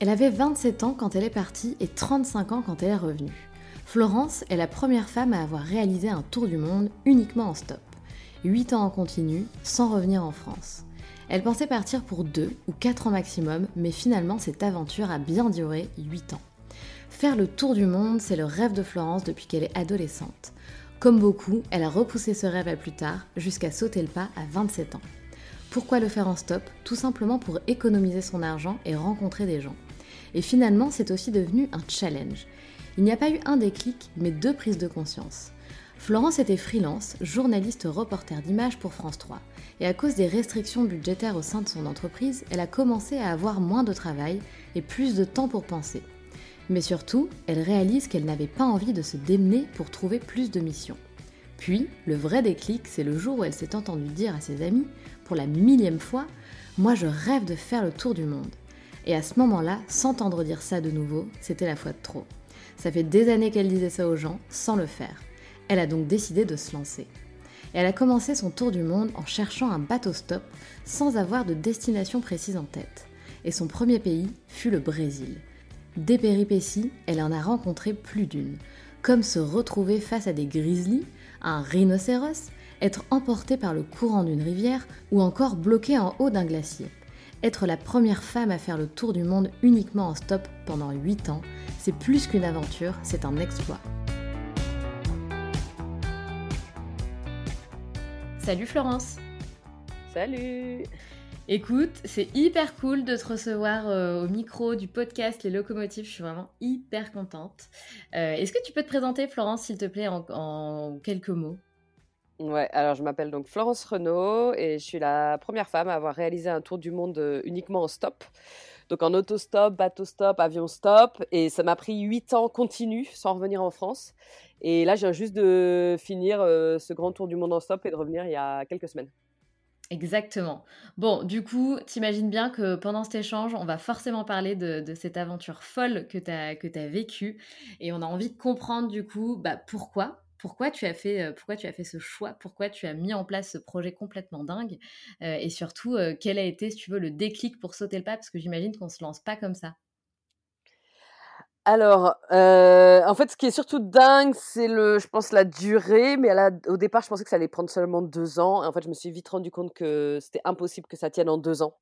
Elle avait 27 ans quand elle est partie et 35 ans quand elle est revenue. Florence est la première femme à avoir réalisé un tour du monde uniquement en stop. 8 ans en continu, sans revenir en France. Elle pensait partir pour 2 ou 4 ans maximum, mais finalement cette aventure a bien duré 8 ans. Faire le tour du monde, c'est le rêve de Florence depuis qu'elle est adolescente. Comme beaucoup, elle a repoussé ce rêve à plus tard, jusqu'à sauter le pas à 27 ans. Pourquoi le faire en stop? Tout simplement pour économiser son argent et rencontrer des gens. Et finalement, c'est aussi devenu un challenge. Il n'y a pas eu un déclic, mais deux prises de conscience. Florence était freelance, journaliste reporter d'images pour France 3. Et à cause des restrictions budgétaires au sein de son entreprise, elle a commencé à avoir moins de travail et plus de temps pour penser. Mais surtout, elle réalise qu'elle n'avait pas envie de se démener pour trouver plus de missions. Puis, le vrai déclic, c'est le jour où elle s'est entendue dire à ses amis, pour la millième fois, Moi je rêve de faire le tour du monde. Et à ce moment-là, s'entendre dire ça de nouveau, c'était la fois de trop. Ça fait des années qu'elle disait ça aux gens sans le faire. Elle a donc décidé de se lancer. Elle a commencé son tour du monde en cherchant un bateau stop sans avoir de destination précise en tête. Et son premier pays fut le Brésil. Des péripéties, elle en a rencontré plus d'une, comme se retrouver face à des grizzlies, un rhinocéros, être emporté par le courant d'une rivière ou encore bloqué en haut d'un glacier. Être la première femme à faire le tour du monde uniquement en stop pendant 8 ans, c'est plus qu'une aventure, c'est un exploit. Salut Florence Salut Écoute, c'est hyper cool de te recevoir euh, au micro du podcast Les Locomotives. Je suis vraiment hyper contente. Euh, est-ce que tu peux te présenter, Florence, s'il te plaît, en quelques mots? Ouais, alors je m'appelle donc Florence Renaud et je suis la première femme à avoir réalisé un tour du monde euh, uniquement en stop. Donc en autostop, bateau-stop, avion-stop. Et ça m'a pris huit ans continu sans revenir en France. Et là, je viens juste de finir euh, ce grand tour du monde en stop et de revenir il y a quelques semaines. Exactement. Bon, du coup, t'imagines bien que pendant cet échange, on va forcément parler de, cette aventure folle que tu as, que as vécue. Et on a envie de comprendre, du coup, bah, pourquoi pourquoi tu as fait, euh, pourquoi tu as fait ce choix, pourquoi tu as mis en place ce projet complètement dingue, euh, et surtout euh, quel a été, si tu veux, le déclic pour sauter le pas, parce que j'imagine qu'on se lance pas comme ça. Alors, en fait, ce qui est surtout dingue, c'est le, je pense, la durée. Mais au départ, je pensais que ça allait prendre seulement deux ans. En fait, je me suis vite rendu compte que c'était impossible que ça tienne en deux ans.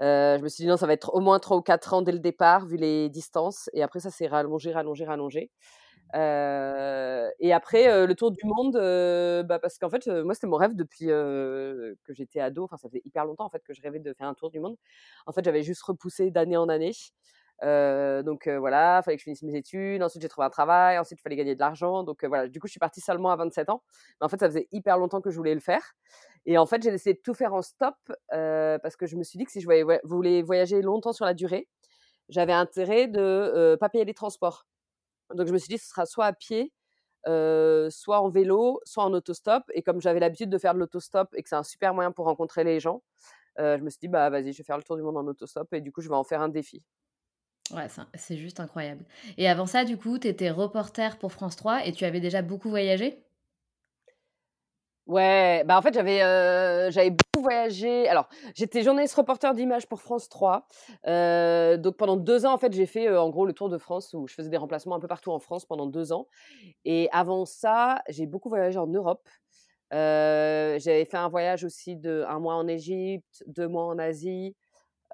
je me suis dit non, ça va être au moins trois ou quatre ans dès le départ, vu les distances. Et après, ça s'est rallongé, rallongé, rallongé et après, le tour du monde, bah, parce qu'en fait, moi, c'était mon rêve depuis que j'étais ado. Enfin, ça faisait hyper longtemps en fait que je rêvais de faire un tour du monde. En fait, j'avais juste repoussé d'année en année. donc voilà, il fallait que je finisse mes études. Ensuite, j'ai trouvé un travail. Ensuite, il fallait gagner de l'argent. Donc voilà, du coup, je suis partie seulement à 27 ans. Mais en fait, ça faisait hyper longtemps que je voulais le faire. Et en fait, j'ai essayé de tout faire en stop parce que je me suis dit que si je voulais voyager longtemps sur la durée, j'avais intérêt de ne pas payer les transports. Donc je me suis dit, ce sera soit à pied, soit en vélo, soit en autostop. Et comme j'avais l'habitude de faire de l'autostop et que c'est un super moyen pour rencontrer les gens, je me suis dit, bah vas-y, je vais faire le tour du monde en autostop et du coup, je vais en faire un défi. Ouais, c'est juste incroyable. Et avant ça, du coup, tu étais reporter pour France 3 et tu avais déjà beaucoup voyagé? Ouais, bah en fait j'avais j'avais beaucoup voyagé. Alors j'étais journaliste reporter d'images pour France 3. donc pendant deux ans en fait j'ai fait en gros le tour de France où je faisais des remplacements un peu partout en France pendant deux ans. Et avant ça j'ai beaucoup voyagé en Europe. j'avais fait un voyage aussi de un mois en Égypte, deux mois en Asie.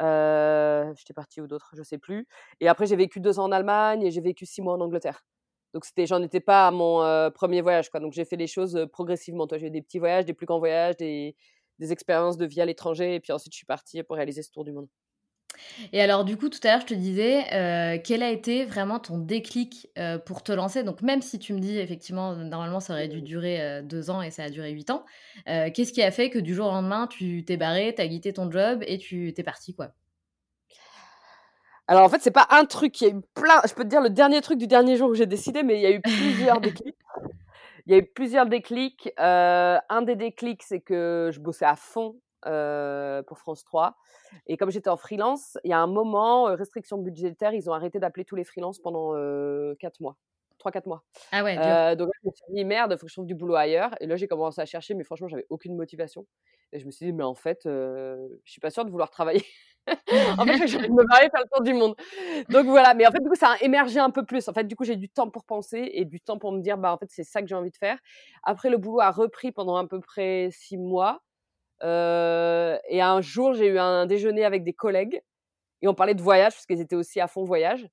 J'étais partie où d'autres, je sais plus. Et après j'ai vécu deux ans en Allemagne et j'ai vécu six mois en Angleterre. Donc c'était, j'en étais pas à mon premier voyage, quoi. Donc j'ai fait les choses progressivement. Toi, j'ai eu des petits voyages, des plus grands voyages, des, expériences de vie à l'étranger, et puis ensuite je suis partie pour réaliser ce tour du monde. Et alors du coup, tout à l'heure, je te disais, quel a été vraiment ton déclic pour te lancer? Donc même si tu me dis, effectivement, normalement, ça aurait dû durer deux ans et ça a duré huit ans, qu'est-ce qui a fait que du jour au lendemain, tu t'es barré, tu as quitté ton job et tu t'es parti, quoi? Alors en fait, c'est pas un truc, il y a eu plein, je peux te dire le dernier truc du dernier jour où j'ai décidé, mais il y a eu plusieurs déclics. Il y a eu plusieurs déclics. Euh, un des déclics, c'est que je bossais à fond euh, pour France 3. Et comme j'étais en freelance, il y a un moment, euh, restriction budgétaire, ils ont arrêté d'appeler tous les freelances pendant 4 mois. 3-4 mois. Ah ouais, donc je me suis dit, merde, il faut que je trouve du boulot ailleurs. Et là, j'ai commencé à chercher, mais franchement, j'avais aucune motivation. Et je me suis dit, mais en fait, je suis pas sûre de vouloir travailler en fait, j'ai envie de me marier, faire le tour du monde. Donc voilà, mais en fait, du coup, ça a émergé un peu plus. En fait, du coup, j'ai du temps pour penser et du temps pour me dire, bah, en fait, c'est ça que j'ai envie de faire. Après, le boulot a repris pendant à peu près six mois. Euh, et un jour, j'ai eu un déjeuner avec des collègues et on parlait de voyage parce qu'ils étaient aussi à fond voyage.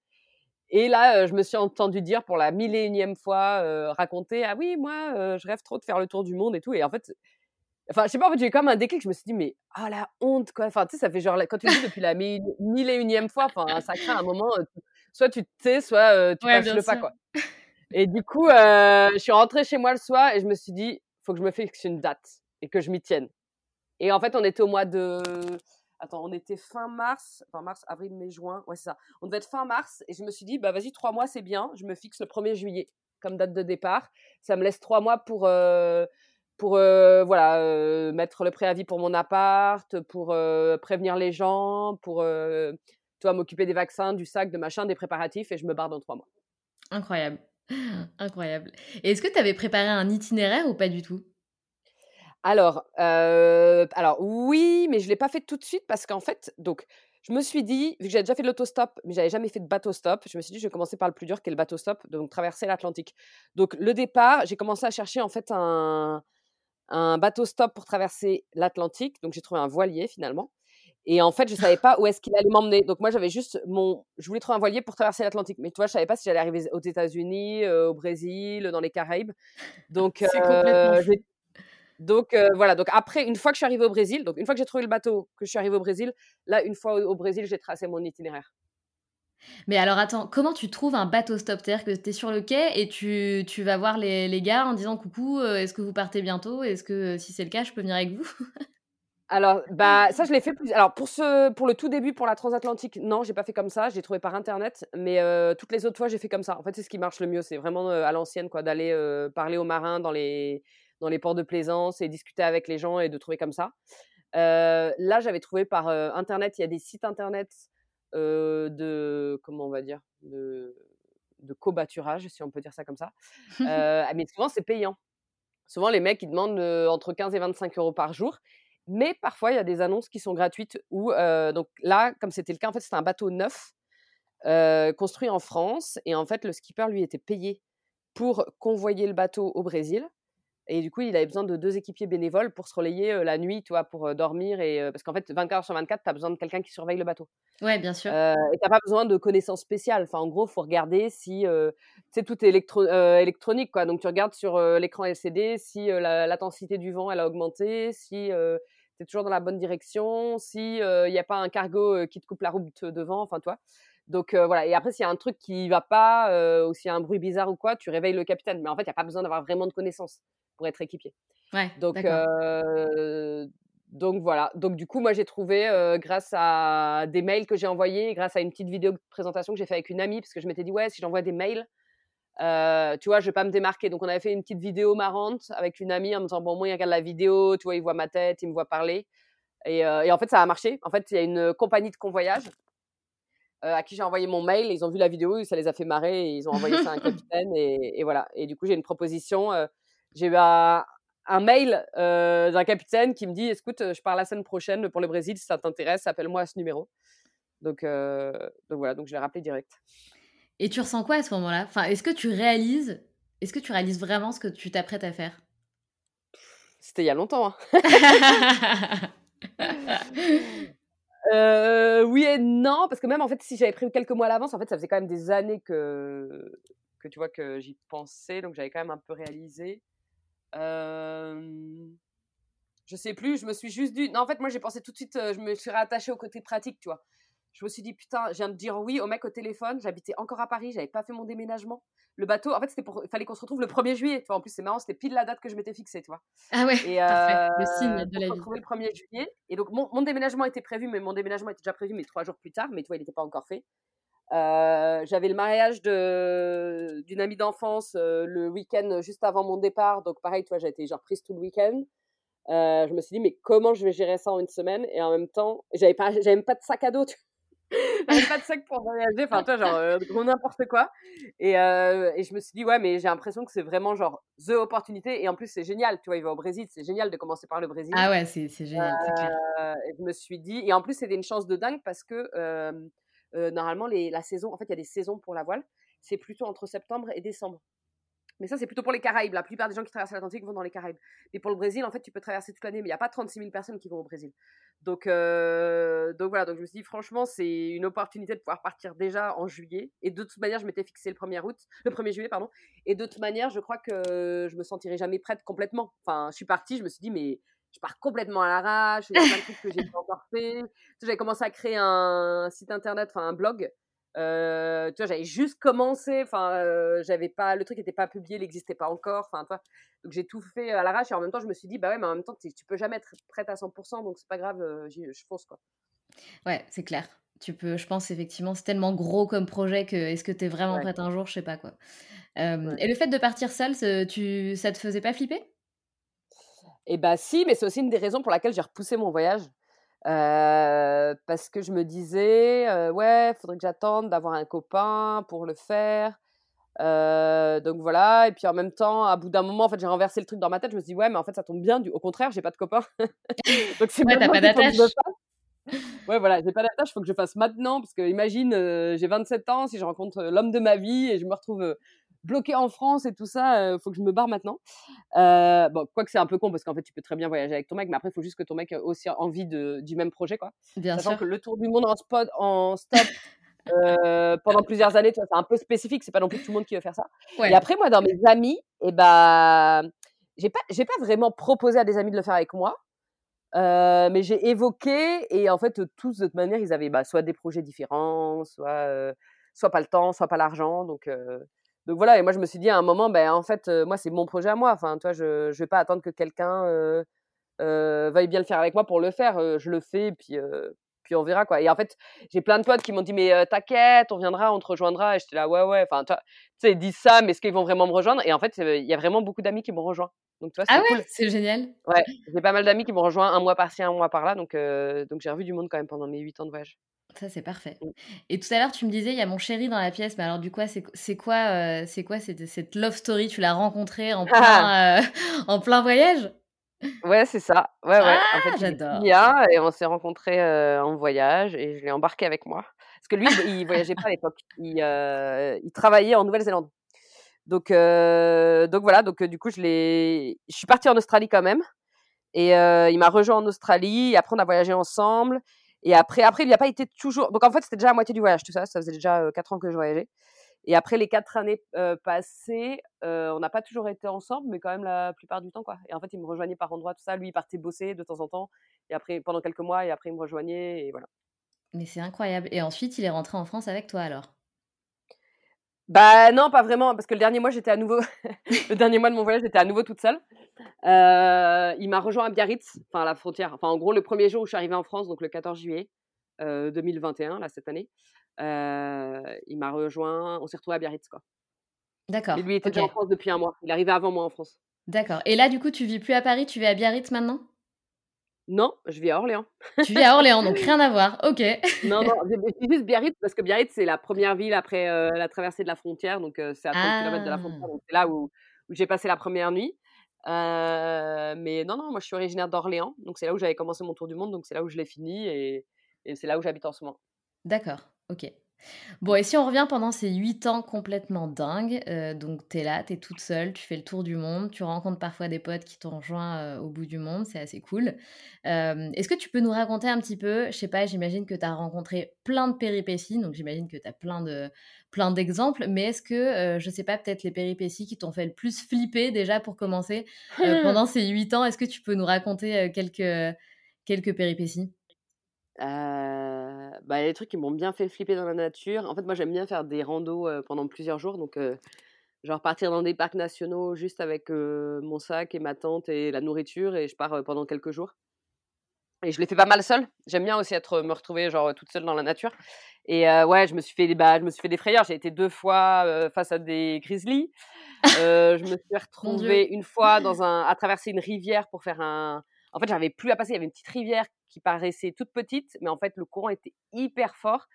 Et là, euh, je me suis entendu dire pour la mille et unième fois, euh, raconter, ah oui, moi, je rêve trop de faire le tour du monde et tout. Et en fait, Enfin, je sais pas, en fait, j'ai eu comme un déclic. Je me suis dit, mais ah la honte, quoi. Enfin, tu sais, ça fait genre, quand tu dis depuis la mille, et unième fois, enfin, ça crée un moment, soit tu te tais, soit tu passes le pas, quoi. Et du coup, je suis rentrée chez moi le soir et je me suis dit, faut que je me fixe une date et que je m'y tienne. Et en fait, on était au mois de. Attends, on était fin mars, fin mars, avril, mai, juin. Ouais, c'est ça. On devait être fin mars et je me suis dit, bah vas-y, trois mois, c'est bien. Je me fixe le 1er juillet comme date de départ. Ça me laisse trois mois pour pour voilà mettre le préavis pour mon appart, pour prévenir les gens, pour toi m'occuper des vaccins, du sac, de machin, des préparatifs et je me barre dans trois mois. Incroyable, incroyable. Et est-ce que tu avais préparé un itinéraire ou pas du tout? Alors, alors oui, mais je l'ai pas fait tout de suite parce qu'en fait, donc je me suis dit, vu que j'avais déjà fait de l'autostop, mais j'avais jamais fait de bateau stop, je me suis dit, je vais commencer par le plus dur, qui est le bateau stop, donc traverser l'Atlantique. Donc le départ, j'ai commencé à chercher en fait un, un bateau stop pour traverser l'Atlantique. Donc j'ai trouvé un voilier finalement. Et en fait, je savais pas où est-ce qu'il allait m'emmener. Donc moi, j'avais juste mon, je voulais trouver un voilier pour traverser l'Atlantique. Mais tu vois, je savais pas si j'allais arriver aux États-Unis, euh, au Brésil, dans les Caraïbes. Donc, euh, donc euh, voilà. Donc après, une fois que je suis arrivée au Brésil, donc une fois que j'ai trouvé le bateau, que je suis arrivée au Brésil, là, une fois au Brésil, j'ai tracé mon itinéraire. Mais alors attends, comment tu trouves un bateau stop C'est-à-dire que tu es sur le quai et tu, tu vas voir les, les, gars en disant coucou, euh, est-ce que vous partez bientôt? Est-ce que si c'est le cas, je peux venir avec vous? Alors, bah, ça, je l'ai fait plus. Alors, pour, ce, pour le tout début, pour la transatlantique, non, j'ai pas fait comme ça. J'ai trouvé par internet. Mais euh, toutes les autres fois, j'ai fait comme ça. En fait, c'est ce qui marche le mieux. C'est vraiment euh, à l'ancienne, quoi, d'aller parler aux marins dans les, dans les ports de plaisance et discuter avec les gens et de trouver comme ça. là, j'avais trouvé par internet, il y a des sites internet de comment on va dire de, de cobaturage, si on peut dire ça comme ça. mais souvent, c'est payant. Souvent, les mecs, ils demandent entre 15 et 25 euros par jour. Mais parfois, il y a des annonces qui sont gratuites. Ou donc là, comme c'était le cas, en fait, c'était un bateau neuf construit en France. Et en fait, le skipper, lui, était payé pour convoyer le bateau au Brésil. Et du coup, il avait besoin de deux équipiers bénévoles pour se relayer la nuit, tu vois, pour dormir. Et, parce qu'en fait, 24 heures sur 24, tu as besoin de quelqu'un qui surveille le bateau. Ouais, bien sûr. et tu n'as pas besoin de connaissances spéciales. Enfin, en gros, il faut regarder si. tu sais, tout est électro électronique, quoi. Donc, tu regardes sur l'écran LCD si l'intensité du vent, elle a augmenté, si tu es toujours dans la bonne direction, si il n'y a pas un cargo qui te coupe la route devant, enfin, toi. Donc voilà, et après, s'il y a un truc qui va pas, ou s'il y a un bruit bizarre ou quoi, tu réveilles le capitaine. Mais en fait, il n'y a pas besoin d'avoir vraiment de connaissances pour être équipier. Ouais, donc, donc voilà. Donc du coup, moi j'ai trouvé grâce à des mails que j'ai envoyés, grâce à une petite vidéo de présentation que j'ai fait avec une amie, parce que je m'étais dit ouais, si j'envoie des mails, tu vois, je vais pas me démarquer. Donc, on avait fait une petite vidéo marrante avec une amie en me disant, bon, moi, il regarde la vidéo, tu vois, il voit ma tête, il me voit parler. Et, et en fait, ça a marché. En fait, il y a une compagnie de convoyage à qui j'ai envoyé mon mail. Ils ont vu la vidéo, ça les a fait marrer et ils ont envoyé ça à un capitaine. Et, et voilà. Et du coup, j'ai une proposition. J'ai eu un, un mail d'un capitaine qui me dit écoute, je pars la semaine prochaine pour le Brésil, si ça t'intéresse, appelle-moi à ce numéro. Donc, donc voilà, donc je l'ai rappelé direct. Et tu ressens quoi à ce moment-là? Enfin, Est-ce que tu réalises est-ce que tu réalises vraiment ce que tu t'apprêtes à faire? C'était il y a longtemps. Hein. oui et non, parce que même en fait, si j'avais pris quelques mois à l'avance, en fait, ça faisait quand même des années que, que tu vois que j'y pensais, donc j'avais quand même un peu réalisé. Euh, je sais plus, je me suis juste dit. Non, en fait, moi, j'ai pensé tout de suite, je me suis rattachée au côté pratique, tu vois. Je me suis dit, putain, je viens de dire oui au mec au téléphone. J'habitais encore à Paris, j'avais pas fait mon déménagement. Le bateau, en fait, c'était pour. Il fallait qu'on se retrouve le 1er juillet. Tu vois, en plus, c'est marrant, c'était pile la date que je m'étais fixée, tu vois. Ah ouais, et, euh, le signe de la vie. le 1er juillet. Et donc, mon, mon, déménagement était prévu, mais mon déménagement était déjà prévu, mais trois jours plus tard. Mais tu vois, il n'était pas encore fait. Euh, j'avais le mariage d'une amie d'enfance euh, le week-end juste avant mon départ. Donc, pareil, toi, j'ai été genre prise tout le week-end. Euh, je me suis dit, mais comment je vais gérer ça en une semaine? Et en même temps, j'avais pas, même pas de sac à dos. j'avais pas de sac pour voyager. Enfin, toi, genre, n'importe quoi. Et, et, je me suis dit, ouais, mais j'ai l'impression que c'est vraiment genre the opportunité. Et en plus, c'est génial. Tu vois, il va au Brésil. C'est génial de commencer par le Brésil. Ah ouais, c'est génial. et je me suis dit, et en plus, c'était une chance de dingue parce que normalement, les, la saison, en fait, il y a des saisons pour la voile. C'est plutôt entre septembre et décembre. Mais ça, c'est plutôt pour les Caraïbes. La plupart des gens qui traversent l'Atlantique vont dans les Caraïbes. Mais pour le Brésil, en fait, tu peux traverser toute l'année, mais il n'y a pas 36 000 personnes qui vont au Brésil. Donc, donc voilà, donc je me suis dit, franchement, c'est une opportunité de pouvoir partir déjà en juillet. Et de toute manière, je m'étais fixé le 1er, août, le 1er juillet. Pardon. Et de toute manière, je crois que je me sentirai jamais prête complètement. Enfin, je suis partie, je me suis dit, mais je pars complètement à l'arrache, il y a plein de trucs que j'ai pas encore fait. J'avais commencé à créer un site internet, enfin un blog. Euh, tu vois, j'avais juste commencé, enfin, euh, j'avais pas, le truc n'était pas publié, il n'existait pas encore, enfin. Donc j'ai tout fait à l'arrache et en même temps, je me suis dit, bah ouais, mais en même temps, tu, peux jamais être prête à 100%, donc c'est pas grave, euh, je fonce quoi. Ouais, c'est clair. Tu peux, je pense effectivement, c'est tellement gros comme projet que est-ce que tu es vraiment prête un jour, je sais pas quoi. Et le fait de partir seule, tu, ça te faisait pas flipper? Et bah si, mais c'est aussi une des raisons pour laquelle j'ai repoussé mon voyage. Euh, parce que je me disais, euh, ouais, faudrait que j'attende d'avoir un copain pour le faire. Euh, donc voilà, et puis en même temps, à bout d'un moment, en fait, j'ai renversé le truc dans ma tête. Je me suis dit, ouais, mais en fait, ça tombe bien. Du... Au contraire, j'ai pas de copain. donc c'est ouais, t'as pas d'attache. Ouais, voilà, j'ai pas d'attache, faut que je fasse maintenant. Parce que imagine, j'ai 27 ans, si je rencontre l'homme de ma vie et je me retrouve bloqué en France et tout ça, il faut que je me barre maintenant. Euh, bon, quoi que c'est un peu con parce qu'en fait, tu peux très bien voyager avec ton mec, mais après, il faut juste que ton mec ait aussi envie de, du même projet, quoi. Bien Sachant sûr. que le tour du monde en, spot, en stop euh, pendant plusieurs années, c'est un peu spécifique, c'est pas non plus tout le monde qui veut faire ça. Et après, moi, dans mes amis, et eh ben, j'ai pas, j'ai pas vraiment proposé à des amis de le faire avec moi. Euh, mais j'ai évoqué et en fait tous de toute manière ils avaient bah, soit des projets différents, soit soit pas le temps, soit pas l'argent donc donc voilà, et moi je me suis dit à un moment, ben en fait, moi c'est mon projet à moi. Enfin, toi, je ne vais pas attendre que quelqu'un euh, veuille bien le faire avec moi pour le faire. je le fais, puis, puis on verra quoi. Et en fait, j'ai plein de potes qui m'ont dit, mais t'inquiète, on viendra, on te rejoindra. Et j'étais là, ouais, ouais. Enfin, tu sais, ils disent ça, mais est-ce qu'ils vont vraiment me rejoindre? Et en fait, il y a vraiment beaucoup d'amis qui m'ont rejoint. Donc, ah ouais, c'est génial. Ouais, j'ai pas mal d'amis qui m'ont rejoint un mois par-ci, un mois par-là. Donc, donc j'ai revu du monde quand même pendant mes huit ans de voyage. Ça, c'est parfait. Mmh. Et tout à l'heure, tu me disais, il y a mon chéri dans la pièce. Mais alors, du coup, c'est quoi, c'est quoi cette, cette, love story? Tu l'as rencontré en plein, en plein voyage? Ouais, c'est ça. Ouais, ouais. en fait, ah, j'adore. Et on s'est rencontrés en voyage et je l'ai embarqué avec moi. Parce que lui, il voyageait pas à l'époque. Il, il, travaillait en Nouvelle-Zélande. Donc, donc voilà. Donc, du coup, je, je suis partie en Australie quand même. Et il m'a rejoint en Australie. Et après, on a voyagé ensemble. Et après, après, il n'y a pas été toujours. Donc en fait, c'était déjà la moitié du voyage, tout ça. Ça faisait déjà quatre ans que je voyageais. Et après les quatre années passées, on n'a pas toujours été ensemble, mais quand même la plupart du temps, quoi. Et en fait, il me rejoignait par endroits, tout ça. Lui, il partait bosser de temps en temps. Et après, pendant quelques mois, et après, il me rejoignait, et voilà. Mais c'est incroyable. Et ensuite, il est rentré en France avec toi, alors? Bah non, pas vraiment, parce que le dernier mois, j'étais à nouveau, le dernier mois de mon voyage, j'étais à nouveau toute seule. Euh, il m'a rejoint à Biarritz, enfin à la frontière. Enfin, en gros, le premier jour où je suis arrivée en France, donc le 14 juillet 2021, euh, là cette année, euh, il m'a rejoint. On s'est retrouvés à Biarritz, quoi. D'accord. Et lui était OK. déjà en France depuis un mois. Il arrivé avant moi en France. D'accord. Et là, du coup, tu vis plus à Paris, tu vis à Biarritz maintenant? Non, je vis à Orléans. Tu vis à Orléans, donc rien à voir. OK. Non, non, je juste Biarritz parce que Biarritz, c'est la première ville après, heu, la traversée de la frontière, donc heu, c'est à 30 kilomètres de la frontière, Ah! donc c'est là où où j'ai passé la première nuit. Heu, mais non, non, moi je suis originaire d'Orléans, donc c'est là où j'avais commencé mon tour du monde, donc c'est là où je l'ai fini et et c'est là où j'habite en ce moment. D'accord, OK. Bon et si on revient pendant ces 8 ans complètement dingues, heu, donc tu es là, tu es toute seule, tu fais le tour du monde, tu rencontres parfois des potes qui t'ont rejoint, heu, au bout du monde, c'est assez cool. Hem, est-ce que tu peux nous raconter un petit peu, je sais pas, j'imagine que tu as rencontré plein de péripéties, donc j'imagine que tu as plein de plein d'exemples, mais est-ce que, heu, je sais pas, peut-être les péripéties qui t'ont fait le plus flipper déjà pour commencer, pendant ces 8 ans, est-ce que tu peux nous raconter, quelques, quelques péripéties? Bah, il y a des trucs qui m'ont bien fait flipper dans la nature. En fait, moi, j'aime bien faire des randos, pendant plusieurs jours, donc genre partir dans des parcs nationaux juste avec, mon sac et ma tente et la nourriture et je pars, pendant quelques jours et je l'ai fait pas mal seule. J'aime bien aussi être, me retrouver genre, toute seule dans la nature et ouais, je me suis fait des bah, je me suis fait des frayeurs. J'ai été 2 fois, face à des grizzlies. Je me suis retrouvée une fois dans un à traverser une rivière pour faire un en fait, j'arrivais plus à passer. Il y avait une petite rivière qui paraissait toute petite, mais en fait, le courant était hyper fort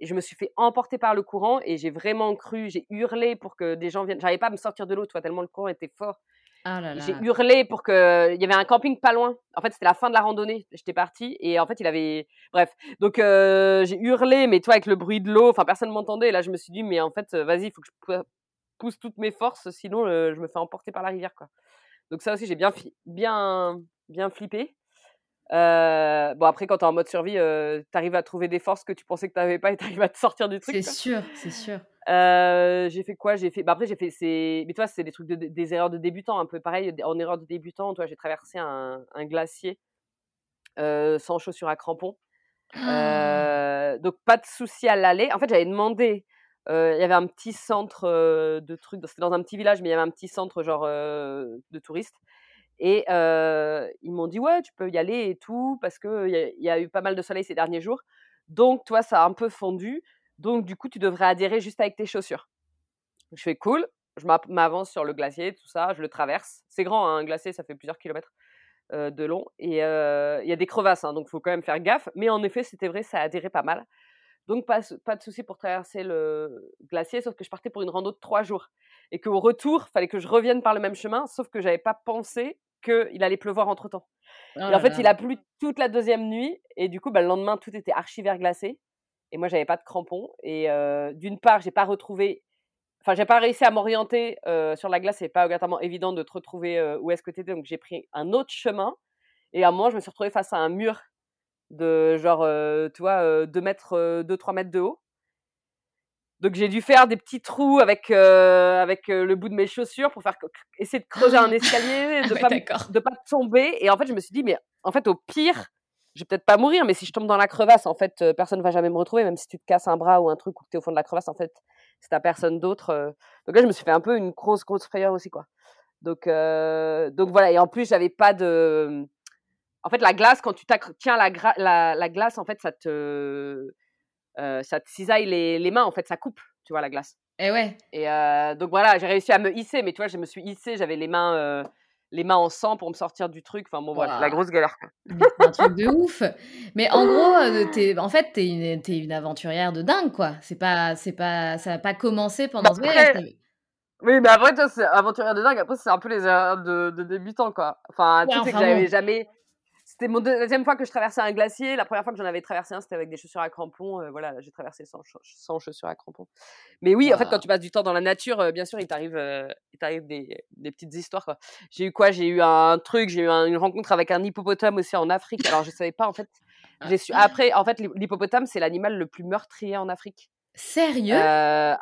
et je me suis fait emporter par le courant et j'ai vraiment cru j'ai hurlé pour que des gens viennent j'arrivais pas à me sortir de l'eau, tu vois? Tellement le courant était fort. Ah J'ai hurlé pour que il y avait un camping pas loin. En fait, c'était la fin de la randonnée. J'étais partie et en fait, il avait bref, donc heu, j'ai hurlé, mais toi, avec le bruit de l'eau, enfin, personne m'entendait et là, je me suis dit: «Mais en fait, heu, vas-y, il faut que je pou pousse toutes mes forces, sinon, heu, je me fais emporter par la rivière, quoi». Donc ça aussi, j'ai bien bien bien flippé. Heu, bon après quand tu es en mode survie, heu, tu arrives à trouver des forces que tu pensais que tu avais pas et tu arrives à te sortir du truc, C'est sûr, c'est sûr. Heu, j'ai fait quoi? J'ai fait bah, après j'ai fait mais tu vois, c'est des trucs de des erreurs de débutants un peu pareil, en erreur de débutant, tu vois, j'ai traversé un un glacier, heu, sans chaussures à crampons. Heu, donc pas de souci à l'aller. En fait, j'avais demandé, il y avait un petit centre, de trucs, c'était dans un petit village, mais il y avait un petit centre genre, de touristes et ils m'ont dit: «Ouais, tu peux y aller et tout parce qu'il y y a eu pas mal de soleil ces derniers jours, donc toi, ça a un peu fondu, donc du coup, tu devrais adhérer juste avec tes chaussures». Je fais: «Cool». Je m'avance sur le glacier, tout ça, je le traverse. C'est grand, hein, un glacier, ça fait plusieurs kilomètres, de long et il y a des crevasses, hein, donc il faut quand même faire gaffe, mais en effet, c'était vrai, ça adhérait pas mal. Donc pas de souci pour traverser le glacier, sauf que je partais pour une rando de 3 jours et qu'au retour, fallait que je revienne par le même chemin, sauf que j'avais pas pensé qu'il allait pleuvoir entre temps. Oh et en là fait, il a plu toute la 2e nuit et du coup, bah, le lendemain, tout était archi verglacé et moi, j'avais pas de crampons et d'une part, j'ai pas retrouvé enfin, j'ai pas réussi à m'orienter, sur la glace, c'est pas obligatoirement évident de te retrouver, où est-ce que tu étais, donc j'ai pris un autre chemin et à un moment, je me suis retrouvée face à un mur de genre, heu, tu vois, heu, 2 mètres, heu, 2-3 mètres de haut. Donc j'ai dû faire des petits trous avec, avec, le bout de mes chaussures pour faire essayer de creuser un escalier, Ah de ouais, pas de tomber et en fait, je me suis dit: «Mais en fait, au pire, je vais peut-être pas mourir, mais si je tombe dans la crevasse, en fait, personne va jamais me retrouver, même si tu te casses un bras ou un truc ou que tu es au fond de la crevasse, en fait, tu as personne d'autre», donc là, je me suis fait un peu une grosse, grosse frayeur aussi, quoi. Donc donc voilà et en plus, j'avais pas de, mmh en fait, la glace, quand tu tiens la gra la la glace, en fait, ça te, heu, ça te cisaille les les mains, en fait, ça coupe, tu vois, la glace Et ouais. et heu, donc voilà, j'ai réussi à me hisser, mais tu vois, je me suis hissée, j'avais les mains, heu, les mains en sang pour me sortir du truc, enfin bon, bref, la grosse galère, c'est un truc de ouf! Mais en gros, tu es en fait, tu es une tu es une aventurière de dingue, quoi. C'est pas c'est pas ça a pas commencé Bah, pendant ce voyage, tu oui, mais après, tu vois, c'est aventurière de dingue, après, c'est un peu les erreurs de de débutants, quoi. Enfin, ouais, truc, c'est que enfin j'avais bon. jamais c'était mon deuxième fois que je traversais un glacier. La première fois que j'en avais traversé un, c'était avec des chaussures à crampons, heu, voilà, j'ai traversé sans sans chaussures à crampons. Mais oui, en fait, quand tu passes du temps dans la nature, heu, bien sûr, il t'arrive, heu, il t'arrive des des petites histoires. J'ai eu quoi? J'ai eu un truc, j'ai eu un une rencontre avec un hippopotame aussi en Afrique. Alors je savais pas, en fait, j'ai su après, en fait, l'hi l'hippopotame, c'est l'animal le plus meurtrier en Afrique. Sérieux?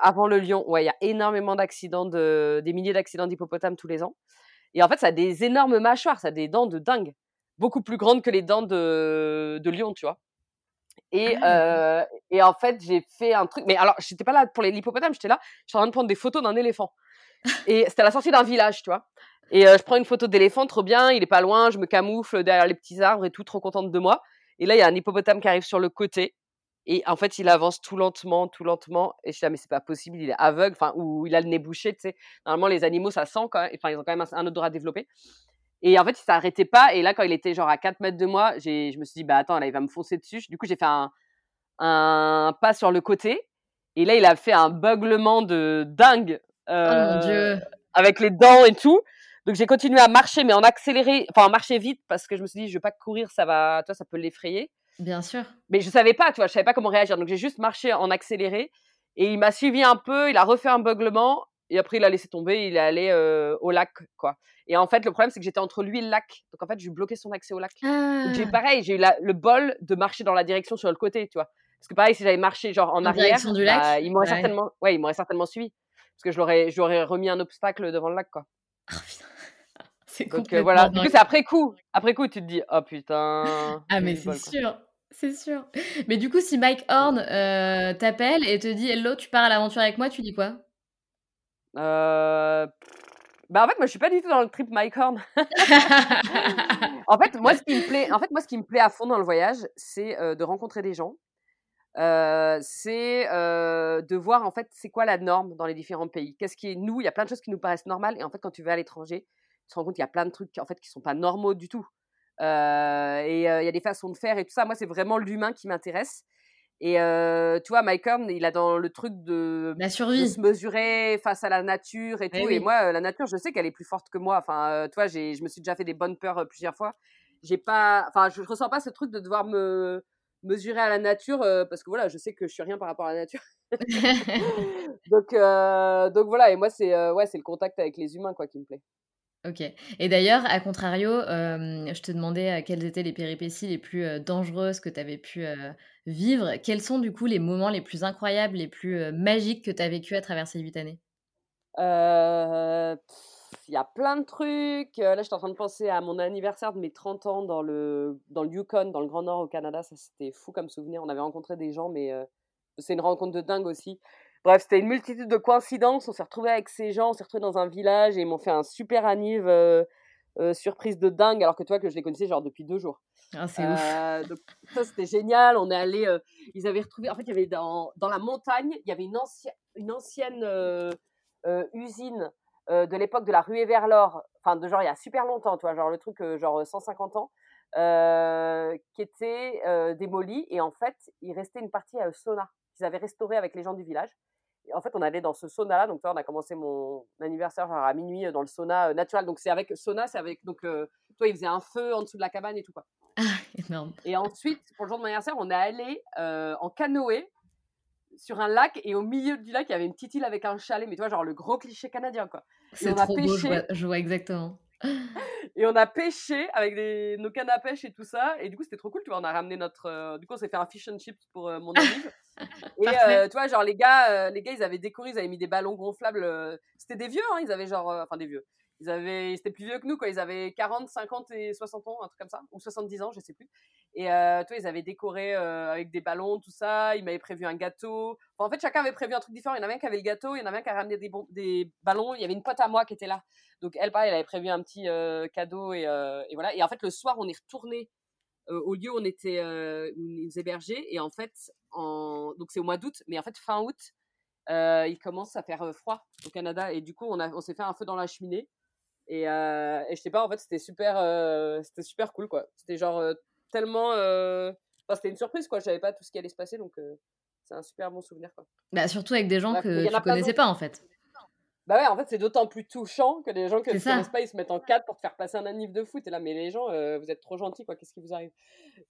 avant le lion. Ouais, il y a énormément d'accidents de des milliers d'accidents d'hippopotames tous les ans et en fait, ça a des énormes mâchoires, ça a des dents de dingue, beaucoup plus grandes que les dents de de lion, tu vois? Et Ah heu et en fait, j'ai fait un truc mais alors, j'étais pas là pour les l'hippopotame, j'étais là, j'étais en train de prendre des photos d'un éléphant et c'était à la sortie d'un village, tu vois? Et heu, je prends une photo d'éléphant, trop bien, il est pas loin, je me camoufle derrière les petits arbres et tout, trop contente de moi et là, il y a un hippopotame qui arrive sur le côté Et en fait, il avance tout lentement, tout lentement. Et je suis là, mais c'est pas possible, il est aveugle, enfin, ou il a le nez bouché, tu sais. Normalement, les animaux, ça sent quand même, enfin, ils ont quand même un, odorat développé. Et en fait, il s'arrêtait pas. Et là, quand il était genre à 4 mètres de moi, je me suis dit, bah attends, là, il va me foncer dessus. Du coup, j'ai fait un, un, pas sur le côté. Et là, il a fait un beuglement de dingue. Euh, oh mon Dieu. Avec les dents et tout. Donc, j'ai continué à marcher, mais en accéléré, enfin, en marcher vite, parce que je me suis dit, je vais pas courir, ça va, toi, ça peut l'effrayer. Bien sûr. Mais je savais pas, tu vois, je savais pas comment réagir. Donc j'ai juste marché en accéléré et il m'a suivi un peu, il a refait un beuglement et après il a laissé tomber, il est allé euh, au lac, quoi. Et en fait, le problème c'est que j'étais entre lui et le lac. Donc en fait, j'ai bloqué son accès au lac. Donc j'ai ah. pareil, j'ai eu le bol de marcher dans la direction sur le côté, tu vois. Parce que pareil, si j'avais marché genre en, arrière, du lac, bah, il m'aurait certainement, ouais, il m'aurait certainement suivi. Parce que je l'aurais, j'aurais remis un obstacle devant le lac, quoi. Oh, c'est Donc euh, voilà, du coup c'est après coup. Après coup, tu te dis, oh putain. ah mais c'est sûr. C'est sûr. Mais du coup, si Mike Horn euh, t'appelle et te dit Hello, tu pars à l'aventure avec moi, tu dis quoi? Euh... Bah en fait, moi je suis pas du tout dans le trip Mike Horn. en fait, moi ce qui me plaît, en fait moi ce qui me plaît à fond dans le voyage, c'est euh, de rencontrer des gens. Euh, c'est de voir en fait c'est quoi la norme dans les différents pays. Qu'est-ce qui est nous? Il y a plein de choses qui nous paraissent normales et en fait quand tu vas à l'étranger, tu te rends compte qu'il y a plein de trucs en fait qui sont pas normaux du tout. Euh, et il y a des façons de faire et tout ça. Moi, c'est vraiment l'humain qui m'intéresse. Et tu vois, Mike Horn, il a dans le truc de, la survie. se mesurer face à la nature et eh tout. Et, moi, la nature, je sais qu'elle est plus forte que moi. Enfin, tu vois, je me suis déjà fait des bonnes peurs plusieurs fois. J'ai pas, enfin, je, ressens pas ce truc de devoir me mesurer à la nature parce que voilà, je sais que je suis rien par rapport à la nature. donc, donc voilà. Et moi, c'est ouais, c'est le contact avec les humains quoi qui me plaît. OK et d'ailleurs, à contrario, je te demandais, quelles étaient les péripéties les plus, dangereuses que tu avais pu, vivre. Quels sont du coup les moments les plus incroyables, les plus, magiques que tu as vécu à travers ces 8 années? il y a plein de trucs, là, je suis en train de penser à mon anniversaire de mes 30 ans dans le dans le Yukon, dans le Grand Nord au Canada, ça c'était fou comme souvenir. On avait rencontré des gens mais c'est une rencontre de dingue aussi. Bref, c'était une multitude de coïncidences. On s'est retrouvés avec ces gens, on s'est retrouvés dans un village et ils m'ont fait un super anniv euh, euh, surprise de dingue, alors que toi, que je les connaissais genre depuis deux jours. Ah, c'est ouf. Euh, donc, ça, c'était génial. On est allé, ils avaient retrouvé, en fait, il y avait dans, dans la montagne, il y avait une, ancienne une ancienne usine de l'époque de la ruée vers l'or, enfin, de genre il y a super longtemps, toi, genre le truc, genre 150 ans. qui était démolie et en fait il restait une partie à sauna qu'ils avaient restauré avec les gens du village en fait, on allait dans ce sauna-là. Donc, toi, on a commencé mon anniversaire genre à minuit dans le sauna naturel. Donc, c'est avec sauna, c'est avec. Donc, toi, il faisait un feu en dessous de la cabane et tout, quoi. Ah, énorme. Et ensuite, pour le jour de mon anniversaire, on est allé en canoë sur un lac. Et au milieu du lac, il y avait une petite île avec un chalet. Mais tu vois, genre le gros cliché canadien, quoi. C'est trop beau, je vois exactement. Et on a pêché avec des, nos cannes à pêche et tout ça. Et du coup, c'était trop cool. Tu vois, on a ramené notre. Euh, du coup, on s'est fait un fish and chips pour euh, mon ami. et euh, tu vois, genre, les gars, les gars, ils avaient décoré, ils avaient mis des ballons gonflables. C'était des vieux, hein, ils avaient genre. Enfin, des vieux. Ils avaient, c'était plus vieux que nous, quoi. Ils avaient 40, 50 et 60 ans, un truc comme ça, ou 70 ans, je sais plus. Et euh, toi, ils avaient décoré euh, avec des ballons, tout ça. Ils m'avaient prévu un gâteau. en fait, chacun avait prévu un truc différent. Il y en avait un qui avait le gâteau, il y en avait un qui a ramené des, ballons. Il y avait une pote à moi qui était là. Donc elle, elle avait prévu un petit euh, cadeau et, voilà. Et en fait, le soir, on est retourné au lieu où on était hébergeaient. Et en fait, donc c'est au mois d'août, mais en fait fin août, il commence à faire froid au Canada. Et du coup, on s'est fait un feu dans la cheminée. Et, euh, et je sais pas, en fait, c'était super, euh, c'était super cool, quoi. C'était genre euh, tellement. Enfin, c'était une surprise, quoi. Je savais pas tout ce qui allait se passer, donc c'est un super bon souvenir, quoi. Bah, surtout avec des gens que tu connaissais pas, en fait. Bah ouais, en fait, c'est d'autant plus touchant que des gens que tu connaissent pas, ils se mettent en cadre pour te faire passer un anniv de foot. Et là, mais les gens, vous êtes trop gentils, quoi. Qu'est-ce qui vous arrive?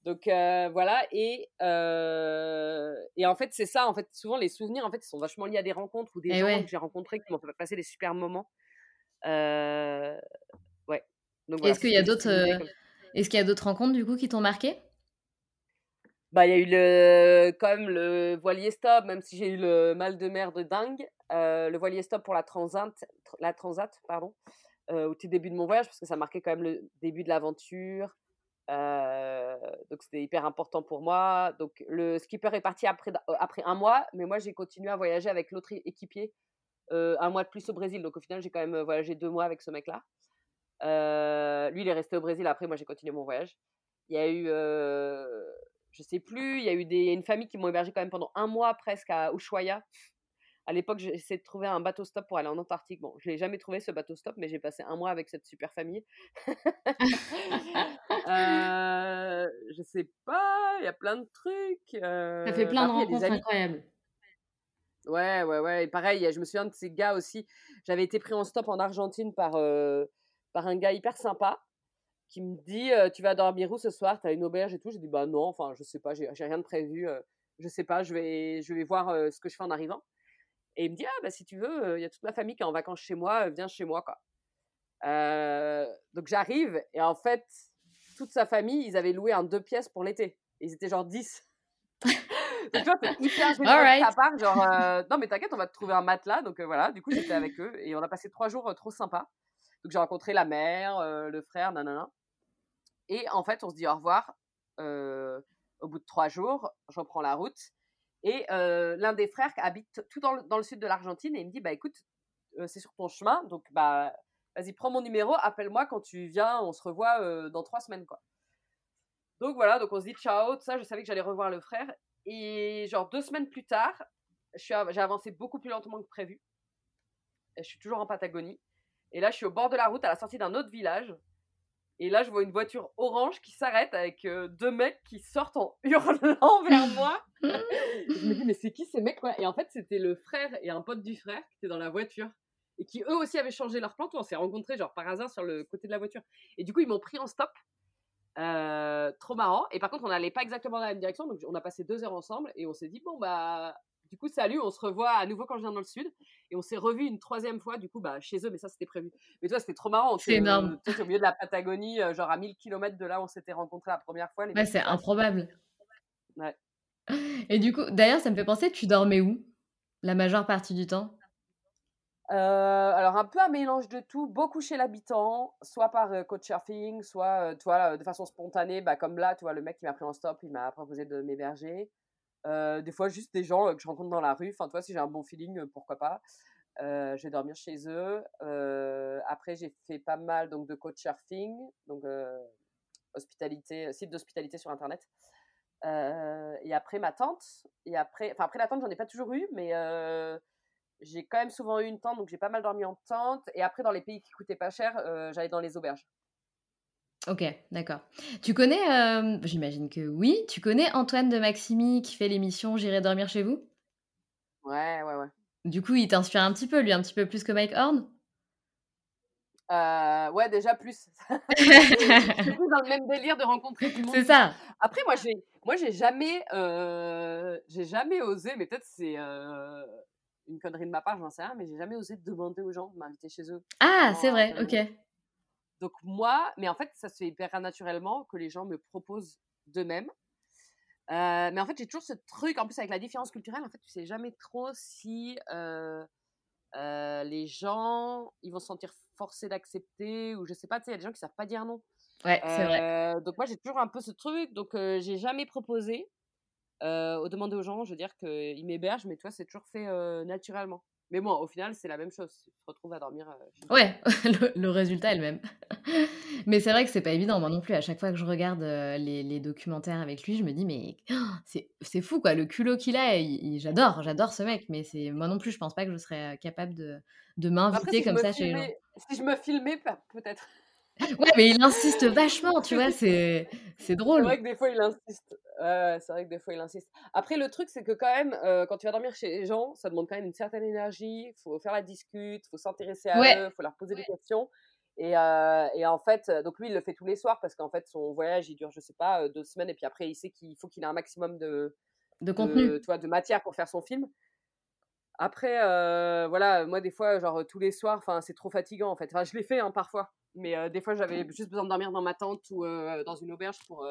Donc voilà. Et et en fait, c'est ça. En fait, souvent les souvenirs, en fait, ils sont vachement liés à des rencontres ou des gens que j'ai rencontrés qui m'ont fait passer des super moments. Ouais. Est-ce qu'il y a d'autres est-ce qu'il y a d'autres rencontres du coup qui t'ont marqué? Bah, il y a eu le, quand même le voilier stop, même si j'ai eu le mal de mer de dingue. Euh, le voilier stop pour la transat, la transat pardon, euh, au tout début de mon voyage, parce que ça marquait quand même le début de l'aventure. donc c'était hyper important pour moi. Donc le skipper est parti après, après un mois, mais moi j'ai continué à voyager avec l'autre équipier un mois de plus au Brésil. Donc au final, j'ai quand même euh, voyagé deux mois avec ce mec-là. Euh, lui, il est resté au Brésil. Après, moi, j'ai continué mon voyage. Il y a eu je sais plus, il y a eu des, une famille qui m'ont hébergé quand même pendant un mois presque à Ushuaia. À l'époque, essayé de trouver un bateau stop pour aller en Antarctique. Bon, je l'ai jamais trouvé ce bateau stop, mais j'ai passé un mois avec cette super famille. euh, je sais pas, il y a plein de trucs. Euh, Ça fait plein de rencontres incroyables. Ouais, ouais, ouais. Et pareil, je me souviens de ces gars aussi. J'avais été pris en stop en Argentine par, euh, par un gars hyper sympa qui me dit Tu vas dormir où ce soir? Tu as une auberge et tout? J'ai dit Bah non, enfin, je sais pas, j'ai rien de prévu. je sais pas, je vais, je vais voir ce que je fais en arrivant. Et il me dit Ah, bah si tu veux, il y a toute ma famille qui est en vacances chez moi, viens chez moi, quoi. donc j'arrive et en fait, toute sa famille, ils avaient loué un deux pièces pour l'été. Ils étaient genre 10. donc, tu vois, c'est hyper génial de part. Genre, non, mais t'inquiète, on va te trouver un matelas. Donc voilà, du coup, j'étais avec eux et on a passé trois jours trop sympas. Donc j'ai rencontré la mère, le frère, nanana. Et en fait, on se dit au revoir. au bout de trois jours, je reprends la route. Et l'un des frères habite tout dans le, dans le sud de l'Argentine et il me dit Bah écoute, c'est sur ton chemin, donc bah vas-y, prends mon numéro, appelle-moi quand tu viens, on se revoit dans trois semaines. quoi. Donc voilà, donc on se dit ciao, tout ça. Je savais que j'allais revoir le frère. Et genre deux semaines plus tard, j'ai avancé beaucoup plus lentement que prévu. Et je suis toujours en Patagonie. Et là, je suis au bord de la route à la sortie d'un autre village. Et là, je vois une voiture orange qui s'arrête avec deux mecs qui sortent en hurlant vers moi. je me dis, mais c'est qui ces mecs quoi? Et en fait, c'était le frère et un pote du frère qui étaient dans la voiture. Et qui eux aussi avaient changé leur plan. On s'est rencontrés genre par hasard sur le côté de la voiture. Et du coup, ils m'ont pris en stop. Trop marrant. Et par contre, on n'allait pas exactement dans la même direction. Donc, on a passé deux heures ensemble. Et on s'est dit, bon, bah, du coup, salut, on se revoit à nouveau quand je viens dans le sud. Et on s'est revu une troisième fois, du coup, bah, chez eux, mais ça, c'était prévu. Mais toi, c'était trop marrant. C'est énorme. au milieu de la Patagonie, genre à 1000 km de là où on s'était rencontrés la première fois. ouais, c'est improbable. Ouais. Et du coup, d'ailleurs, ça me fait penser, tu dormais où la majeure partie du temps? Euh, alors un peu un mélange de tout, beaucoup chez l'habitant, soit par euh, coach surfing, soit toi de façon spontanée, bah, comme là, tu vois, le mec qui m'a pris en stop, il m'a proposé de m'héberger. Euh, des fois, juste des gens que je rencontre dans la rue. Enfin, si j'ai un bon feeling, pourquoi pas. Euh, je vais dormir chez eux. Euh, après, j'ai fait pas mal donc, de coach surfing, donc hospitalité, site d'hospitalité sur Internet. et après, ma tante. Et après, enfin, après la tente, j'en ai pas toujours eu, mais j'ai quand même souvent eu une tente, donc j'ai pas mal dormi en tente. Et après, dans les pays qui coûtaient pas cher, j'allais dans les auberges. Ok, d'accord. Tu connais, euh, j'imagine que oui, tu connais Antoine de Maximi qui fait l'émission J'irai dormir chez vous? Ouais, ouais, ouais. Du coup, il t'inspire un petit peu, lui, un petit peu plus que Mike Horn? Euh, ouais, déjà plus. C'est plus dans le même délire de rencontrer du monde. C'est ça. Après, moi, j'ai, moi, j'ai jamais, euh, j'ai jamais osé, mais peut-être c'est une connerie de ma part, j'en sais rien, mais j'ai jamais osé demander aux gens de m'inviter chez eux. Ah, c'est vrai, ok. Donc moi, mais en fait, ça se fait hyper naturellement que les gens me proposent d'eux-mêmes. Euh, mais en fait, j'ai toujours ce truc, en plus avec la différence culturelle, en fait, tu sais jamais trop si euh, euh, les gens, ils vont se sentir forcés d'accepter ou je sais pas, tu sais, il y a des gens qui savent pas dire non. Ouais, c'est vrai. Donc moi, j'ai toujours un peu ce truc, donc j'ai jamais proposé au demander aux gens, je veux dire qu'ils m'hébergent, mais toi, c'est toujours fait naturellement. Mais bon, au final, c'est la même chose. Tu te retrouves à dormir. Euh, ouais, le, résultat est le même. mais c'est vrai que c'est pas évident. Moi non plus, à chaque fois que je regarde euh, les, documentaires avec lui, je me dis, mais c'est fou, quoi. Le culot qu'il a, j'adore, j'adore ce mec. Mais c'est moi non plus, je pense pas que je serais euh, capable de, de m'inviter comme ça chez les gens. Si je me filmais, peut-être. Ouais, mais il insiste vachement, tu vois, c'est drôle. C'est vrai que des fois, il insiste. Ouais, c'est vrai que des fois, il insiste. Après, le truc, c'est que quand même, euh, quand tu vas dormir chez les gens, ça demande quand même une certaine énergie. Il faut faire la discute, il faut s'intéresser à eux, il faut leur poser des questions. Et, euh, et, en fait, donc lui, il le fait tous les soirs parce qu'en fait, son voyage, il dure, je sais pas, euh, deux semaines. Et puis après, il sait qu'il faut qu'il ait un maximum de, de contenu, de, de matière pour faire son film. Après, voilà, moi, des fois, genre tous les soirs, enfin, c'est trop fatigant en fait. Enfin, je l'ai fait hein, parfois. Mais des fois, j'avais juste besoin de dormir dans ma tente ou dans une auberge pour,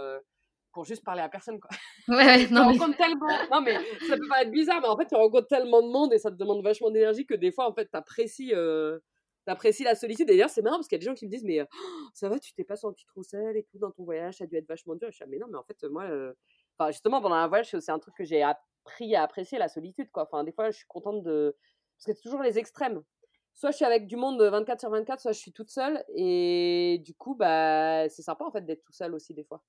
pour juste parler à personne. Quoi. Ouais, non, mais... tellement... non, mais ça peut paraître bizarre, mais en fait, tu rencontres tellement de monde et ça te demande vachement d'énergie que des fois, en fait, t'apprécies. T'apprécies la solitude. Et d'ailleurs, c'est marrant parce qu'il y a des gens qui me disent Mais «Oh, ça va, tu t'es pas senti trop seul et tout dans ton voyage, ça a dû être vachement dur. je suis Mais non, mais en fait, moi, enfin, justement, pendant un voyage, c'est un truc que j'ai appris à apprécier la solitude. Quoi. Enfin, des fois, je suis contente de. Parce que c'est toujours les extrêmes. Soit je suis avec du monde 24 sur 24, soit je suis toute seule. Et du coup, bah, c'est sympa en fait d'être tout seul aussi des fois.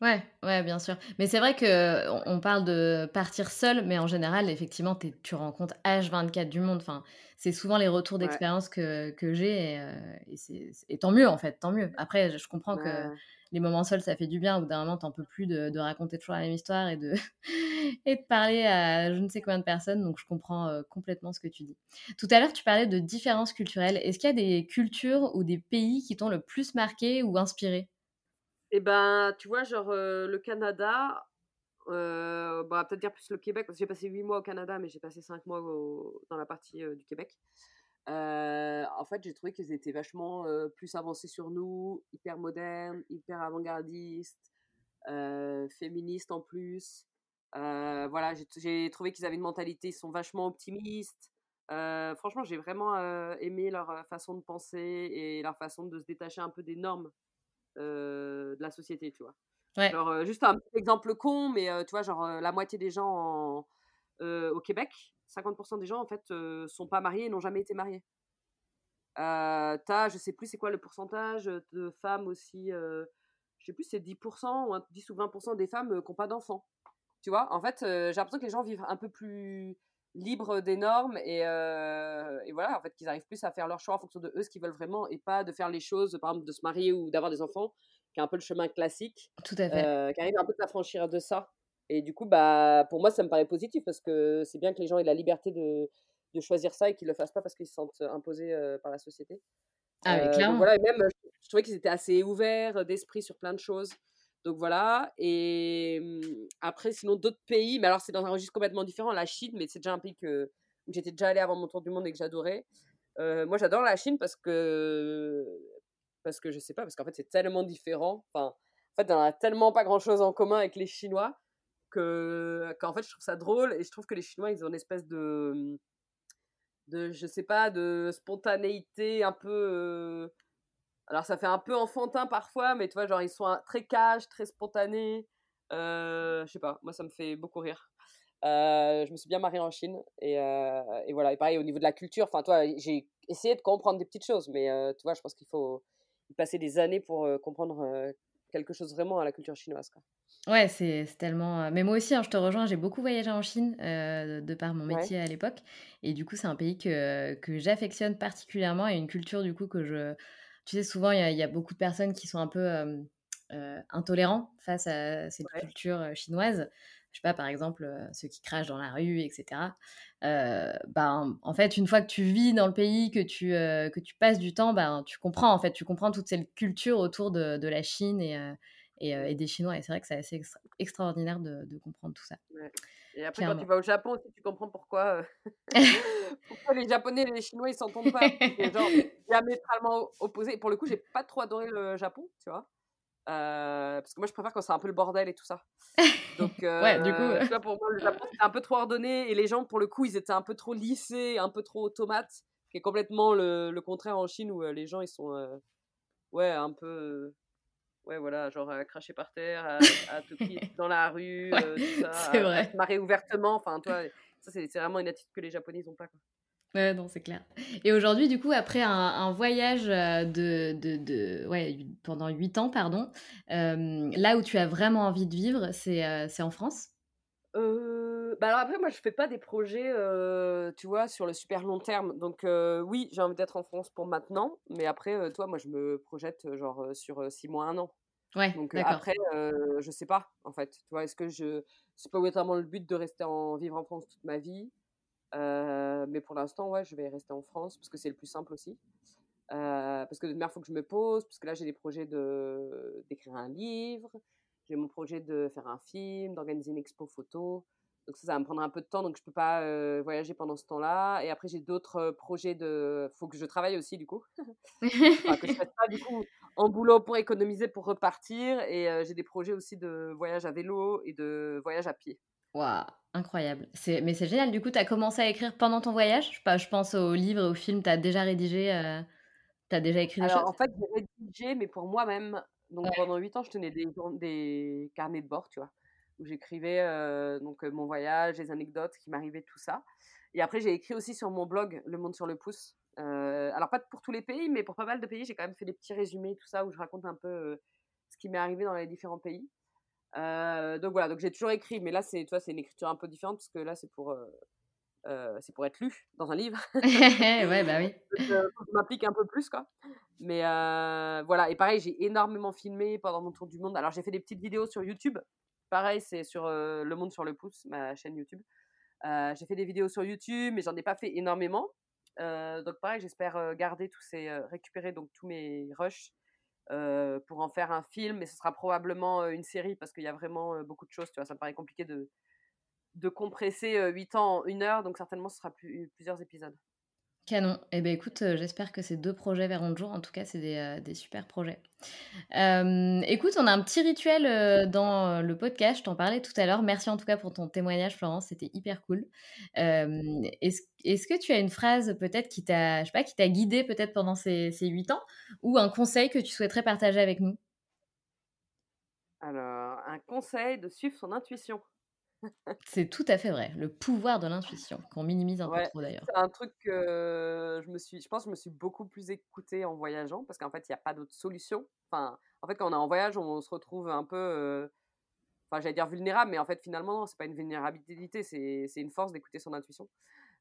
Ouais, ouais, bien sûr. Mais c'est vrai que on parle de partir seul, mais en général, effectivement, tu rencontres H24 du monde. Enfin, c'est souvent les retours d'expérience que, que j'ai et, euh, et, tant mieux en fait, tant mieux. Après, je comprends que les moments seuls, ça fait du bien. Au bout d'un moment, t'en peux plus de, raconter toujours la même histoire et de, parler à je ne sais combien de personnes. Donc, je comprends euh, complètement ce que tu dis. Tout à l'heure, tu parlais de différences culturelles. Est-ce qu'il y a des cultures ou des pays qui t'ont le plus marqué ou inspiré? Eh ben, tu vois, genre le Canada, euh, bah, peut-être dire plus le Québec, parce que j'ai passé 8 mois au Canada, mais j'ai passé 5 mois dans la partie du Québec. En fait, j'ai trouvé qu'ils étaient vachement plus avancés sur nous, hyper modernes, hyper avant-gardistes, féministes en plus. voilà, j'ai trouvé qu'ils avaient une mentalité, ils sont vachement optimistes. franchement, j'ai vraiment aimé leur façon de penser et leur façon de se détacher un peu des normes de la société, tu vois. Genre, juste un exemple con, mais tu vois, genre la moitié des gens au Québec, 50% des gens en fait sont pas mariés et n'ont jamais été mariés. T'as, je sais plus c'est quoi le pourcentage de femmes aussi, je sais plus c'est 10% ou 10 ou 20% des femmes qui n'ont pas d'enfants. Tu vois, en fait, j'ai l'impression que les gens vivent un peu plus libres des normes et, et voilà, en fait, qu'ils arrivent plus à faire leur choix en fonction de eux, ce qu'ils veulent vraiment et pas de faire les choses, par exemple, de se marier ou d'avoir des enfants qui est un peu le chemin classique, Tout à fait. Euh, qui arrive un peu à s'affranchir de ça. Et du coup, bah, pour moi, ça me paraît positif parce que c'est bien que les gens aient la liberté de, de choisir ça et qu'ils ne le fassent pas parce qu'ils se sentent imposés euh, par la société. Ah, mais clairement. voilà, et même, je trouvais qu'ils étaient assez ouverts d'esprit sur plein de choses. Donc voilà. Et mmh, après, sinon, d'autres pays, mais alors c'est dans un registre complètement différent. La Chine, mais c'est déjà un pays que, où j'étais déjà allée avant mon tour du monde et que j'adorais. Euh, moi, j'adore la Chine parce que parce que je sais pas, parce qu'en fait c'est tellement différent. Enfin, en fait, on a tellement pas grand chose en commun avec les Chinois que qu'en fait je trouve ça drôle et je trouve que les Chinois ils ont une espèce de je sais pas de spontanéité un peu euh, alors ça fait un peu enfantin parfois mais tu vois genre ils sont très cash très spontanés euh, je sais pas moi ça me fait beaucoup rire euh, je me suis bien mariée en Chine et, et, voilà et pareil au niveau de la culture enfin toi j'ai essayé de comprendre des petites choses mais tu vois je pense qu'il faut passer des années pour comprendre quelque chose vraiment à la culture chinoise. Quoi. Ouais, c'est tellement. Mais moi aussi, hein, je te rejoins, j'ai beaucoup voyagé en Chine de par mon métier à l'époque. Et du coup, c'est un pays que, que j'affectionne particulièrement et une culture, du coup, que je. Tu sais, souvent, il y, y, a beaucoup de personnes qui sont un peu euh, intolérants face à cette culture chinoise je sais pas, par exemple, euh, ceux qui crachent dans la rue, etc. Euh, ben, en fait, une fois que tu vis dans le pays, que tu, euh, que tu passes du temps, ben, tu comprends, en fait, tu comprends toute cette culture autour de, de la Chine et, et, des Chinois. Et c'est vrai que c'est assez extraordinaire de, de, comprendre tout ça. Et après, quand tu vas au Japon aussi, tu comprends pourquoi, pourquoi les Japonais et les Chinois, ils s'entendent pas. genre diamétralement opposés. Pour le coup, j'ai pas trop adoré le Japon, tu vois? Euh, parce que moi, je préfère quand c'est un peu le bordel et tout ça. Donc, ouais, du coup. Pour moi, le Japon, c'était un peu trop ordonné et les gens, pour le coup, ils étaient un peu trop lissés, un peu trop automates, qui est complètement le, le contraire en Chine où euh, les gens, ils sont, ouais, un peu, ouais, voilà, genre à cracher par terre, à, à te dans la rue, tout ça, à, vrai. à, se marrer ouvertement. Enfin, toi, ça, c'est vraiment une attitude que les Japonais n'ont pas. Quoi. Ouais, non, c'est clair. Et aujourd'hui, du coup, après un, voyage euh, de, de, de, ouais, pendant 8 ans, pardon, euh, là où tu as vraiment envie de vivre, c'est euh, en France? Euh, bah alors après, moi, je fais pas des projets, tu vois, sur le super long terme. Donc oui, j'ai envie d'être en France pour maintenant, mais après, toi, moi, je me projette genre sur 6 mois, 1 an. Ouais, Donc après, je sais pas, en fait. Tu vois, est-ce que je... C'est pas vraiment le but de rester en... vivre en France toute ma vie euh, mais pour l'instant, ouais, je vais rester en France parce que c'est le plus simple aussi. Euh, parce que de il faut que je me pose, parce que là, j'ai des projets de, d'écrire un livre, j'ai mon projet de faire un film, d'organiser une expo photo. Donc ça, ça va me prendre un peu de temps, donc je peux pas euh, voyager pendant ce temps-là. Et après, j'ai d'autres projets de... faut que je travaille aussi, du coup. enfin, que je fasse pas, du coup, en boulot pour économiser, pour repartir. Et j'ai des projets aussi de voyage à vélo et de voyage à pied. Waouh, incroyable. Mais c'est génial. Du coup, tu as commencé à écrire pendant ton voyage? Je, pense aux livres et aux films. Tu as déjà rédigé Tu as déjà écrit des Alors, choses? en fait, j'ai rédigé, mais pour moi-même. Donc, pendant 8 ans, je tenais des, des carnets de bord, tu vois, où j'écrivais euh, donc mon voyage, les anecdotes qui m'arrivaient, tout ça. Et après, j'ai écrit aussi sur mon blog Le Monde sur le pouce, alors pas pour tous les pays, mais pour pas mal de pays, j'ai quand même fait des petits résumés, tout ça, où je raconte un peu ce qui m'est arrivé dans les différents pays. donc voilà, donc j'ai toujours écrit, mais là c'est, tu c'est une écriture un peu différente parce que là c'est pour, c'est pour être lu dans un livre. ouais, bah oui. je m'applique un peu plus quoi. Mais voilà, et pareil, j'ai énormément filmé pendant mon tour du monde. Alors j'ai fait des petites vidéos sur YouTube. Pareil, c'est sur Le Monde sur le pouce, ma chaîne YouTube. j'ai fait des vidéos sur YouTube, mais j'en ai pas fait énormément. donc pareil, j'espère garder tous ces, récupérer donc tous mes rushs pour en faire un film, mais ce sera probablement une série parce qu'il y a vraiment beaucoup de choses. Tu vois, ça me paraît compliqué de, de compresser 8 ans en une heure, donc certainement ce sera plusieurs épisodes. Canon. Eh bien, écoute, euh, j'espère que ces deux projets verront le jour. En tout cas, c'est des, euh, super projets. Euh, écoute, on a un petit rituel dans le podcast. Je t'en parlais tout à l'heure. Merci en tout cas pour ton témoignage, Florence. C'était hyper cool. est-ce, que tu as une phrase peut-être qui t'a, je pas, qui t'a guidé peut-être pendant ces, 8 ans ou un conseil que tu souhaiterais partager avec nous? Alors, un conseil de suivre son intuition. C'est tout à fait vrai, le pouvoir de l'intuition, qu'on minimise un peu trop d'ailleurs. C'est un truc que je me suis, je pense que je me suis beaucoup plus écoutée en voyageant parce qu'en fait, il n'y a pas d'autre solution. Enfin, en fait, quand on est en voyage, on se retrouve un peu, euh, enfin, j'allais dire vulnérable, mais en fait, finalement, non, c'est pas une vulnérabilité, c'est une force d'écouter son intuition.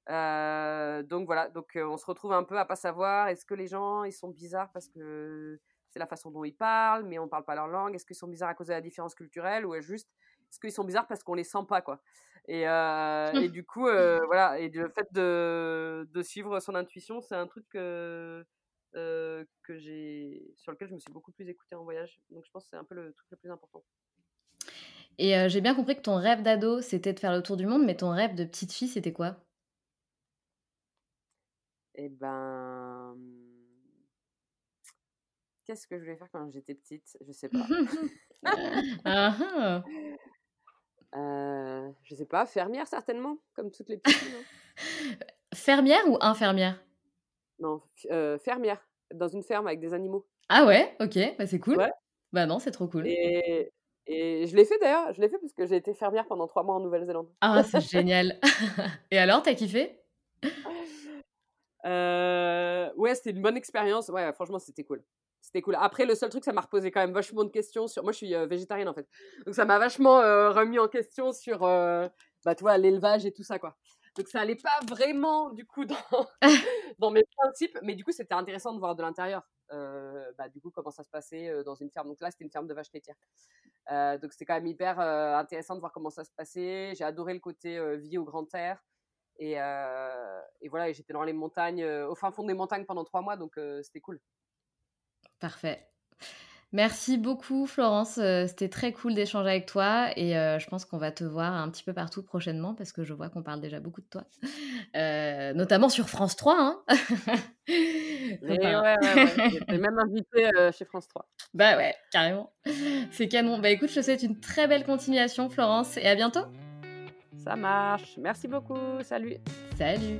Euh, donc voilà, donc euh, on se retrouve un peu à pas savoir est-ce que les gens ils sont bizarres parce que c'est la façon dont ils parlent, mais on parle pas leur langue. Est-ce qu'ils sont bizarres à cause de la différence culturelle ou est juste est-ce qu'ils sont bizarres parce qu'on les sent pas quoi. Et, euh, et du coup voilà et le fait de, de suivre son intuition c'est un truc que que j'ai sur lequel je me suis beaucoup plus écoutée en voyage. Donc je pense que c'est un peu le truc le plus important. Et j'ai bien compris que ton rêve d'ado c'était de faire le tour du monde mais ton rêve de petite fille c'était quoi? Eh ben qu'est-ce que je voulais faire quand j'étais petite? Je sais pas. ah, ah. Euh, je sais pas, fermière certainement, comme toutes les petites. fermière ou infirmière? Non, euh, fermière, dans une ferme avec des animaux. Ah ouais, ok, bah c'est cool. Bah non, c'est trop cool. Et, et je l'ai fait d'ailleurs, je l'ai fait parce que j'ai été fermière pendant trois mois en Nouvelle-Zélande. Ah, c'est génial. et alors, t'as kiffé? Euh, Ouais, c'était une bonne expérience. Ouais, franchement, c'était cool c'était cool. Après, le seul truc, ça m'a reposé quand même vachement de questions sur. Moi, je suis euh, végétarienne en fait. Donc, ça m'a vachement euh, remis en question sur euh, bah, l'élevage et tout ça, quoi. Donc, ça allait pas vraiment, du coup, dans, dans mes principes. Mais du coup, c'était intéressant de voir de l'intérieur, bah, du coup, comment ça se passait dans une ferme. Donc là, c'était une ferme de vaches laitières. donc, c'était quand même hyper intéressant de voir comment ça se passait. J'ai adoré le côté vie au grand air. Et, et voilà, j'étais dans les montagnes, au fin fond des montagnes pendant trois mois, donc c'était cool. Parfait. Merci beaucoup Florence, euh, c'était très cool d'échanger avec toi et euh, je pense qu'on va te voir un petit peu partout prochainement parce que je vois qu'on parle déjà beaucoup de toi, euh, notamment sur France 3. Hein ouais, ouais, ouais. même invité chez France 3. Bah ouais, carrément. C'est canon. Bah écoute, je te souhaite une très belle continuation Florence et à bientôt. Ça marche. Merci beaucoup. Salut. Salut.